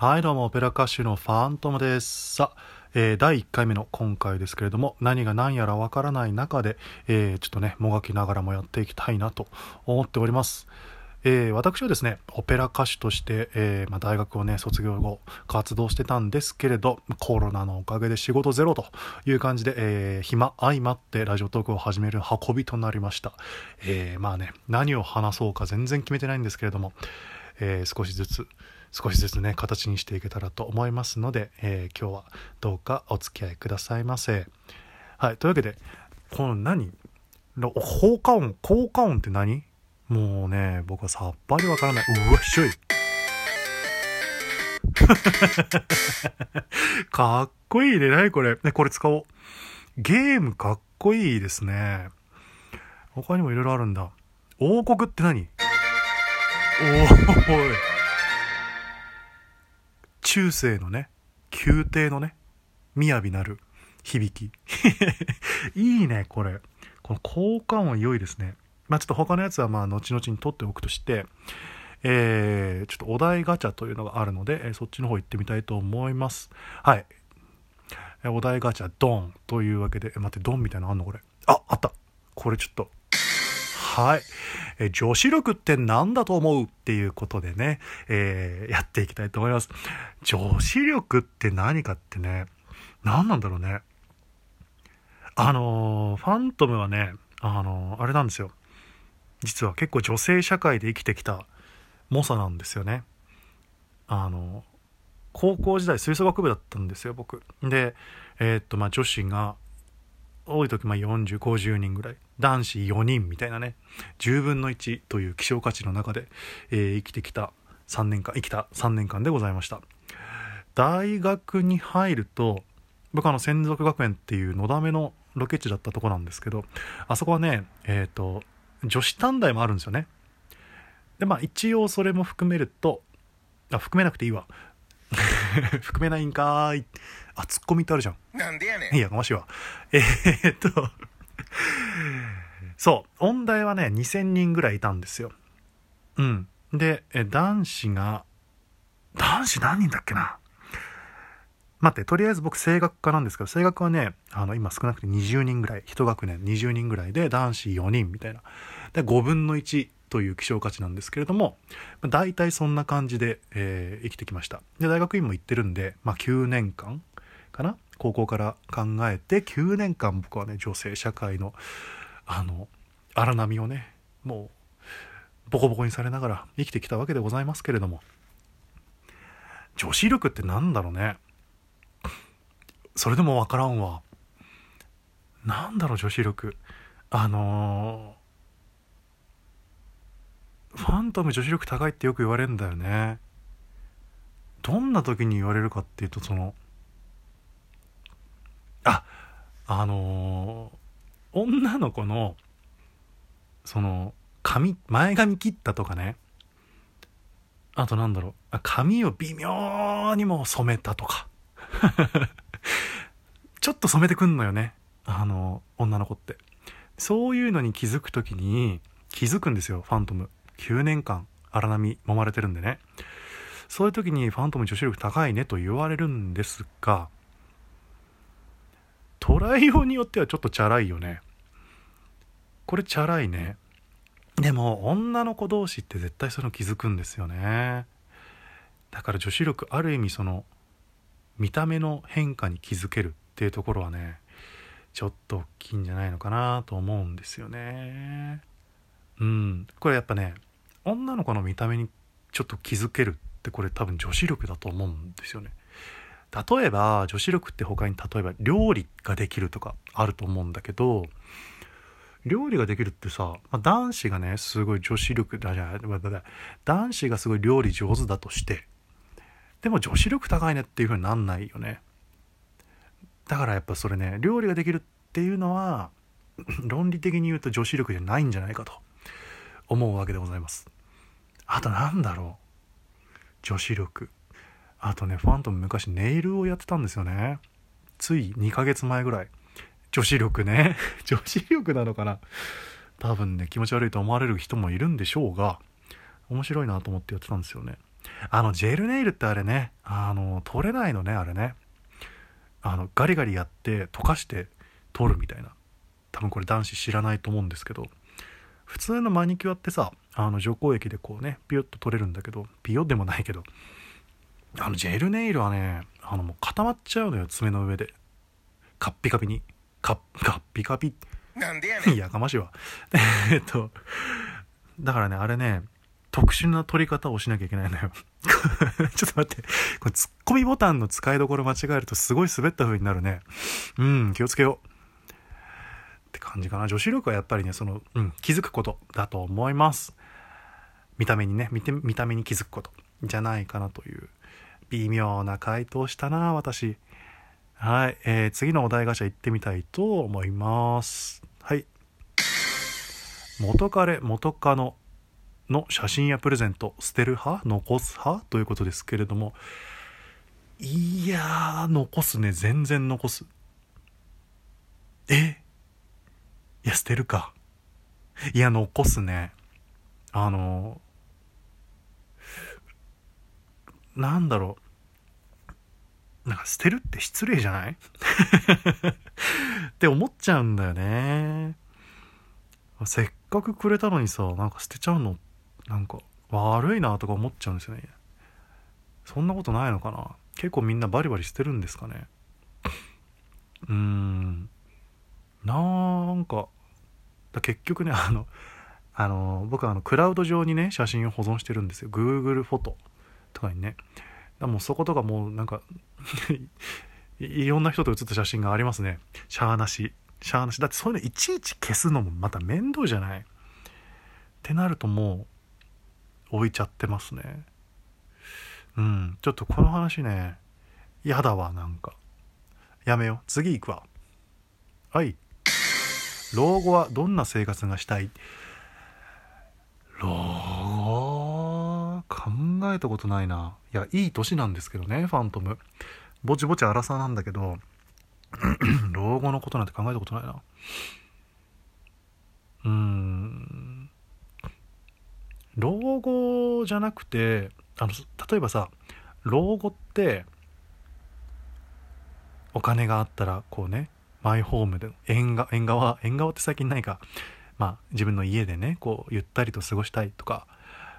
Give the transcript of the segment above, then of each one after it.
はい、どうも、オペラ歌手のファントムです。さあ、えー第1回目の今回ですけれども、何が何やらわからない中で、えーちょっとね、もがきながらもやっていきたいなと思っております。えー私はですね、オペラ歌手として、えーまあ、大学をね、卒業後、活動してたんですけれど、コロナのおかげで仕事ゼロという感じで、えー暇相まってラジオトークを始める運びとなりました。えまあね、何を話そうか全然決めてないんですけれども、え少しずつ少しずつね形にしていけたらと思いますので、えー今日はどうかお付き合いくださいませ。はいというわけでこの何効果音効果音って何？もうね僕はさっぱりわからない。うわっしょい。かっこいいね。何これ？ねこれ使おう。ゲームかっこいいですね。他にもいろいろあるんだ。王国って何？おーい。中世のね宮廷のね雅なる響き。いいねこれ。この効果音良いですね。まあちょっと他のやつはまあ後々に取っておくとしてえー、ちょっとお題ガチャというのがあるので、えーそっちの方行ってみたいと思います。はい。お題ガチャドンというわけで待ってドンみたいなのあんのこれ。ああった。これちょっと。はい。え女子力って何だと思うっていうことでね、えーやっていきたいと思います。女子力って何かってね、何なんだろうね。あのーファントムはね、あのーあれなんですよ。実は結構女性社会で生きてきた猛者なんですよね。あのー高校時代吹奏楽部だったんですよ、僕。で、えっと、まあ、女子が多い時まあ40、50人ぐらい。男子4人みたいなね。10分の1という希少価値の中で、えー生きてきた3年間、生きた3年間でございました。大学に入ると、僕あの専属学園っていうのだめのロケ地だったとこなんですけど、あそこはね、えっ、と、女子短大もあるんですよね。で、まあ一応それも含めると、あ、含めなくていいわ。含めないんかーい。あ、ツッコミってあるじゃん。なんでやねんいや、かましいわ。えーっと、そう、音大はね、2000人ぐらいいたんですよ。うん。で、え男子が、男子何人だっけな？待って、とりあえず僕声楽科なんですけど、声楽はね、あの、今少なくて20人ぐらい、一学年20人ぐらいで、男子4人みたいな。で、5分の1という希少価値なんですけれども、まあ大体そんな感じで、えー生きてきました。で、大学院も行ってるんで、まあ9年間かな？高校から考えて9年間僕はね女性社会のあの荒波をねもうボコボコにされながら生きてきたわけでございますけれども。女子力ってなんだろうね。それでもわからんわ。なんだろう女子力。あのーファントム女子力高いってよく言われるんだよね。どんな時に言われるかっていうとそのああのー女の子のその髪前髪切ったとかね。あとなんだろう。髪を微妙にも染めたとか。ちょっと染めてくんのよね。あの女の子って。そういうのに気づく時に気づくんですよファントム。9年間荒波揉まれてるんでね。そういう時にファントム女子力高いねと言われるんですが捉えようによってはちょっとチャラいよね。これチャラいね。でも女の子同士って絶対その気づくんですよね。だから女子力ある意味その見た目の変化に気づけるっていうところはねちょっと大きいんじゃないのかなと思うんですよね。うん。これやっぱね女の子の見た目にちょっと気づけるってこれ多分女子力だと思うんですよね。例えば女子力って他に例えば料理ができるとかあると思うんだけど料理ができるってさ、まあ男子がねすごい女子力だじゃあ男子がすごい料理上手だとしてでも女子力高いねっていう風になんないよね。だからやっぱそれね料理ができるっていうのは 論理的に言うと女子力じゃないんじゃないかと思うわけでございます。あとなんだろう。女子力。あとねファントム昔ネイルをやってたんですよね。つい2ヶ月前ぐらい。女子力ね。女子力なのかな。多分ね気持ち悪いと思われる人もいるんでしょうが面白いなと思ってやってたんですよね。あのジェルネイルってあれねあの取れないのねあれね。あのガリガリやって溶かして取るみたいな。多分これ男子知らないと思うんですけど。普通のマニキュアってさあの除光液でこうねピヨッと取れるんだけどピヨでもないけど。あのジェルネイルはねあのもう固まっちゃうのよ爪の上で。カッピカピに。カッカッピカピ。なんでやねん。やかましいわ。えっとだからねあれね特殊な取り方をしなきゃいけないのよ。ちょっと待って。これツッコミボタンの使いどころ間違えるとすごい滑った風になるね。うん気をつけよう。って感じかな。女子力はやっぱりねその、うん、気づくことだと思います。見た目にね見て見た目に気づくことじゃないかなという微妙な回答したな私。はい、えー、次のお題ガチャ行ってみたいと思います。はい。元彼元カノの写真やプレゼント捨てる派？残す派？ということですけれども。いや残すね。全然残す。え？いや捨てるか。いや残すね。あのなんだろう。なんか捨てるって失礼じゃない？って思っちゃうんだよね。せっかくくれたのにさなんか捨てちゃうのなんか悪いなとか思っちゃうんですよね。そんなことないのかな？結構みんなバリバリ捨てるんですかね？うーん。なんか結局ねあのあの僕はあのクラウド上にね写真を保存してるんですよ。Google フォト。とかにね。だもうそことかもうなんか いろんな人と写った写真がありますね。しゃーなし。しゃーなし。だってそういうのいちいち消すのもまた面倒じゃない？ってなるともう置いちゃってますね。うん。ちょっとこの話ね。やだわなんか。やめよう。次行くわ。はい。老後はどんな生活がしたい老後考えたことないな。いやいい年なんですけどねファントム。ぼちぼち荒さなんだけど 老後のことなんて考えたことないな。うん。老後じゃなくてあの例えばさ老後ってお金があったらこうねマイホームで縁側縁側縁側って最近ないか。まあ自分の家でねこうゆったりと過ごしたいとか。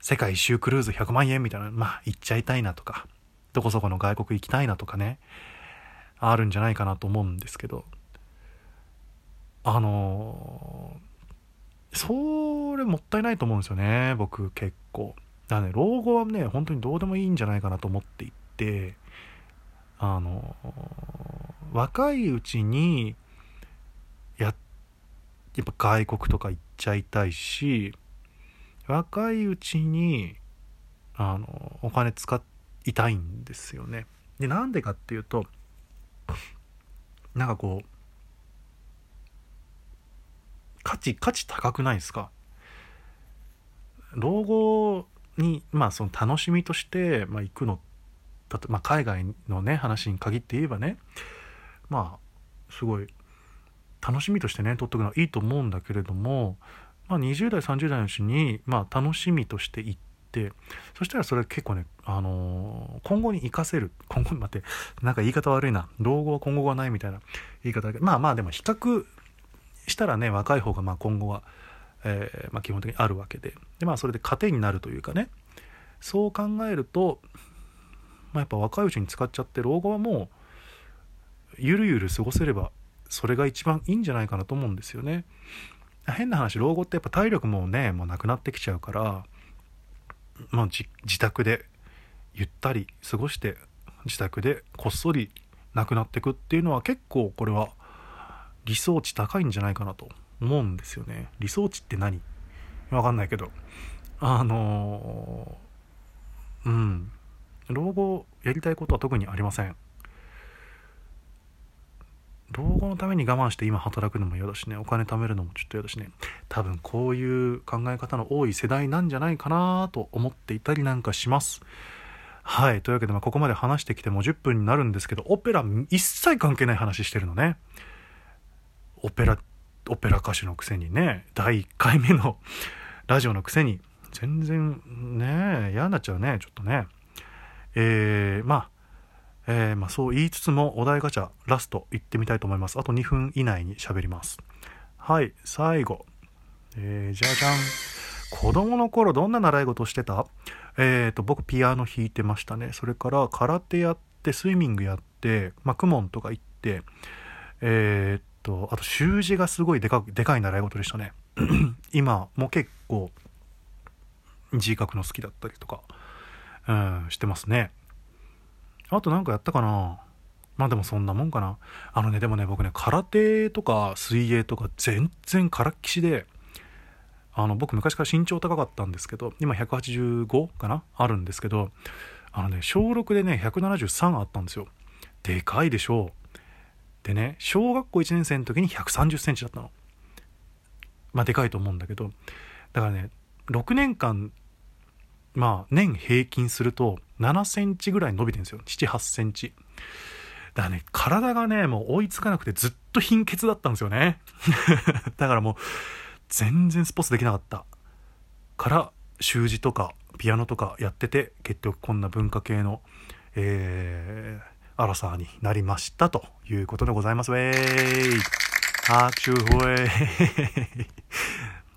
世界一周クルーズ100万円みたいなまあ行っちゃいたいなとかどこそこの外国行きたいなとかねあるんじゃないかなと思うんですけどあのー、それもったいないと思うんですよね僕結構。だからね老後はね本当にどうでもいいんじゃないかなと思っていてあのー、若いうちにややっぱ外国とか行っちゃいたいし若いうちにあのお金使いたいんですよね。でなんでかっていうとなんかこう価値価値高くないですか？老後にまあその楽しみとして、まあ、行くのだと、まあ、海外のね話に限って言えばねまあすごい楽しみとしてね取っとくのはいいと思うんだけれども、まあ、20代30代のうちに、まあ、楽しみとして行ってそしたらそれ結構ね、あのー、今後に生かせる今後待ってなんか言い方悪いな。老後は今後がないみたいな言い方だけどまあまあでも比較したらね若い方がまあ今後は、えー、まあ、基本的にあるわけで。で、まあ、それで糧になるというかね。そう考えると、まあ、やっぱ若いうちに使っちゃって老後はもうゆるゆる過ごせればそれが一番いいんじゃないかなと思うんですよね。変な話老後ってやっぱ体力もねもうなくなってきちゃうからまあ、自宅でゆったり過ごして自宅でこっそり亡くなっていくっていうのは結構これは理想値高いんじゃないかなと思うんですよね。理想値って何？わかんないけど。あのー、うん。老後やりたいことは特にありません。老後のために我慢して今働くのも嫌だしね。お金貯めるのもちょっと嫌だしね。多分こういう考え方の多い世代なんじゃないかなと思っていたりなんかします。はい。というわけで、まあ、ここまで話してきてもう10分になるんですけどオペラ一切関係ない話してるのね。オペラオペラ歌手のくせにね。第1回目のラジオのくせに。全然ね嫌になっちゃうね。ちょっとね。えー、まあえー、まあそう言いつつもお題ガチャラスト行ってみたいと思います。あと2分以内に喋ります。はい最後。えー、じゃじゃん。子供の頃どんな習い事してた？えっ、ー、と僕ピアノ弾いてましたね。それから空手やってスイミングやってまあ公文とか行ってえっ、とあと習字がすごいでかでかい習い事でしたね。今も結構字書くの好きだったりとか、うん、してますね。あとなんかやったかな？まあでもそんなもんかな。あのね、でもね、僕ね、空手とか水泳とか全然からっきしで、あの、僕昔から身長高かったんですけど、今185かな？あるんですけど、あのね、小6でね、173あったんですよ。でかいでしょう。でね、小学校1年生の時に130センチだったの。まあでかいと思うんだけど、だからね、6年間まあ年平均すると7センチぐらい伸びてるんですよ。7、8センチ。だからね体がねもう追いつかなくてずっと貧血だったんですよね。だからもう全然スポーツできなかった。から習字とかピアノとかやってて結局こんな文化系のえー、アラサーになりましたということでございます。ウェーイ。拍手ほえ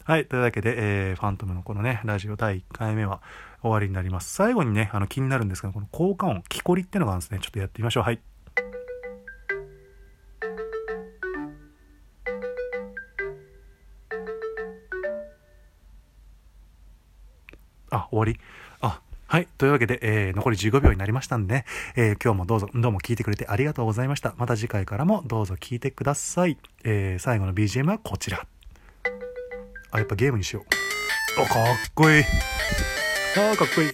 はい。というわけで、えー、ファントムのこのね、ラジオ第1回目は終わりになります。最後にね、あの気になるんですけど、この効果音、木こりってのがあるんですね。ちょっとやってみましょう。はい。あ、終わりあ、はい。というわけで、えー、残り15秒になりましたんでね、えー、今日もどうぞ、どうも聞いてくれてありがとうございました。また次回からもどうぞ聞いてください。えー、最後の BGM はこちら。あ、やっぱゲームにしよう。あ、かっこいい。あー、かっこいい。